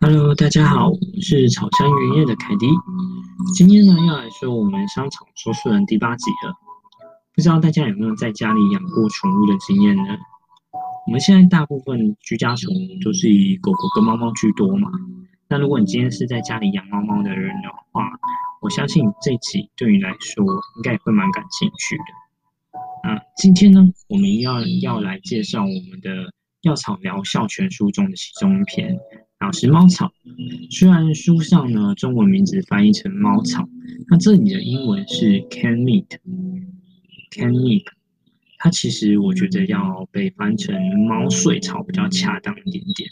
Hello，大家好，我是草香原业的凯迪。今天呢，要来说我们商场说书人第八集了。不知道大家有没有在家里养过宠物的经验呢？我们现在大部分居家宠物都是以狗狗跟猫猫居多嘛。那如果你今天是在家里养猫猫的人的话，我相信这一集对你来说应该也会蛮感兴趣的。那今天呢，我们要要来介绍我们的《药草疗效全书》中的其中一篇，然后是猫草。虽然书上呢中文名字翻译成猫草，那这里的英文是 Camomile，Camomile。它其实我觉得要被翻成猫睡草比较恰当一点点。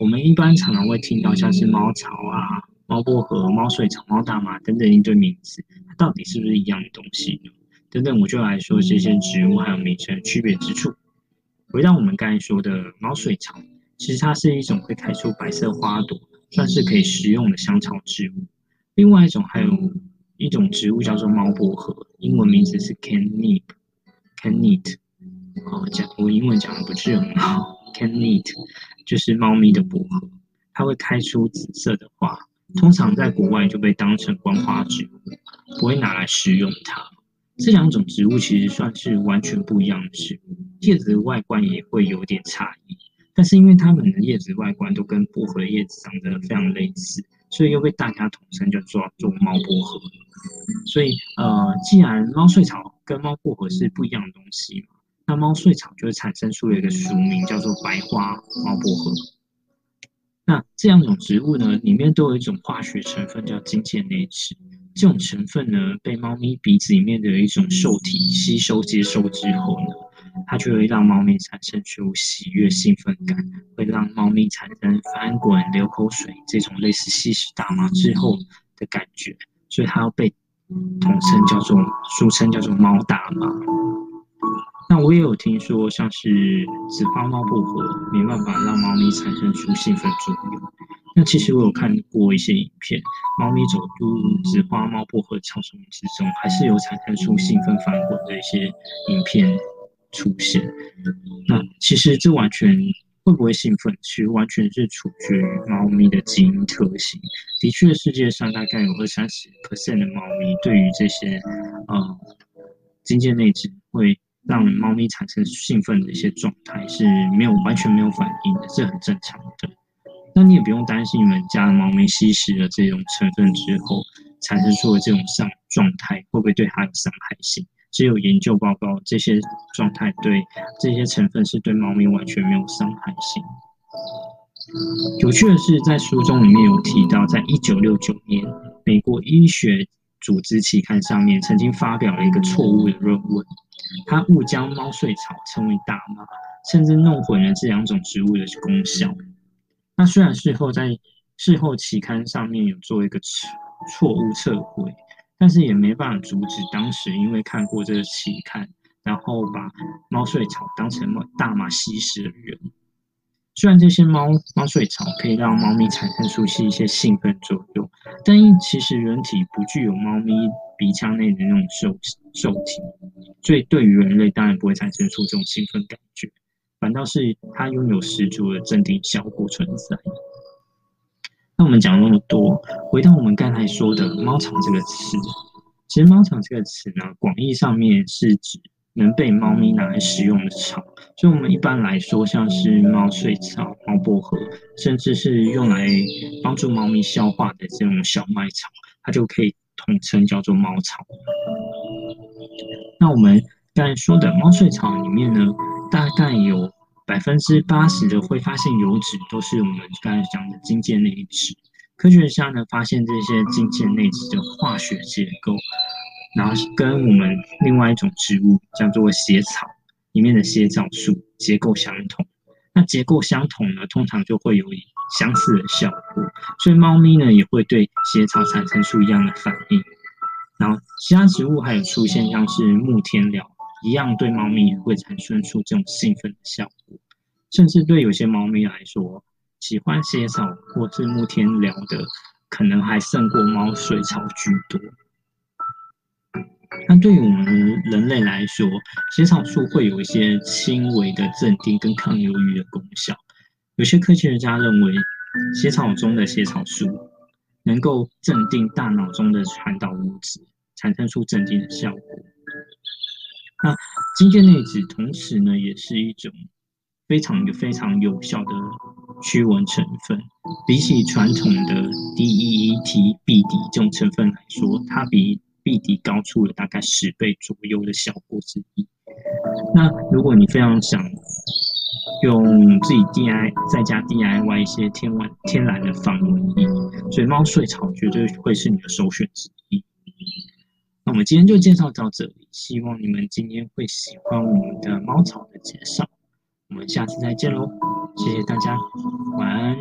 我们一般常常会听到像是猫草啊、猫薄荷、猫睡草、猫大麻等等一堆名字，它到底是不是一样的东西呢？等等，我就来说这些植物还有名称区别之处。回到我们刚才说的猫睡草，其实它是一种会开出白色花朵，算是可以食用的香草植物。另外一种还有一种植物叫做猫薄荷，英文名字是 Camomile。Camomile，哦，讲我英文讲的不是很好。Camomile 就是猫咪的薄荷，它会开出紫色的花，通常在国外就被当成观花植物，不会拿来食用它。这两种植物其实算是完全不一样的植物，叶子的外观也会有点差异，但是因为它们的叶子外观都跟薄荷叶子长得非常类似，所以又被大家统称叫做做猫薄荷。所以呃，既然猫睡草跟猫薄荷是不一样的东西嘛，那猫睡草就会产生出了一个俗名叫做白花猫薄荷。那这两种植物呢，里面都有一种化学成分叫金键内酯。这种成分呢，被猫咪鼻子里面的一种受体吸收接收之后呢，它就会让猫咪产生出喜悦兴奋感，会让猫咪产生翻滚、流口水这种类似吸食大麻之后的感觉，所以它要被统称叫做俗称叫做猫大麻。那我也有听说，像是紫花猫薄荷没办法让猫咪产生出兴奋作用。那其实我有看过一些影片，猫咪走入紫花猫薄荷草丛之中，还是有产生出兴奋翻滚的一些影片出现。那其实这完全会不会兴奋，其实完全是取决于猫咪的基因特性。的确，世界上大概有二三十 percent 的猫咪对于这些呃金键内酯会让猫咪产生兴奋的一些状态是没有完全没有反应的，这很正常的。那你也不用担心，你们家的猫咪吸食了这种成分之后，产生出的这种上状态，会不会对它有伤害性？只有研究报告，这些状态对这些成分是对猫咪完全没有伤害性。有趣的是，在书中里面有提到，在一九六九年，美国医学组织期刊上面曾经发表了一个错误的论文，它误将猫睡草称为大麻，甚至弄混了这两种植物的功效。那虽然事后在事后期刊上面有做一个错错误测绘，但是也没办法阻止当时因为看过这个期刊，然后把猫睡草当成大麻吸食的人。虽然这些猫猫睡草可以让猫咪产生出一些兴奋作用，但因其实人体不具有猫咪鼻腔内的那种受受体，所以对于人类当然不会产生出这种兴奋感觉。反倒是它拥有十足的镇定效果存在。那我们讲那么多，回到我们刚才说的“猫草”这个词，其实“猫草”这个词呢，广义上面是指能被猫咪拿来食用的草。所以，我们一般来说，像是猫睡草、猫薄荷，甚至是用来帮助猫咪消化的这种小麦草，它就可以统称叫做猫草。那我们刚才说的猫睡草里面呢，大概有百分之八十的挥发性油脂都是我们刚才讲的金键内酯。科学家呢发现这些金键内酯的化学结构，然后跟我们另外一种植物叫做血草里面的血藻素结构相同。那结构相同呢，通常就会有相似的效果，所以猫咪呢也会对血草产生出一样的反应。然后其他植物还有出现像是木天蓼。一样对猫咪也会产生出这种兴奋的效果。甚至对有些猫咪来说，喜欢血草或是木天聊的，可能还胜过猫睡草居多。那对于我们人类来说，血草素会有一些轻微的镇定跟抗忧郁的功效。有些科学家认为，血草中的血草素能够镇定大脑中的传导物质，产生出镇定的效果。那金链内酯同时呢，也是一种非常有非常有效的驱蚊成分。比起传统的 DEET 必敌这种成分来说，它比必敌高出了大概十倍左右的效果之一。那如果你非常想用自己 DI 在家 DIY 一些天然天然的防蚊液，所以猫睡草绝对会是你的首选之一。那我们今天就介绍到这里希望你们今天会喜欢我们的猫草的介绍我们下次再见喽谢谢大家晚安。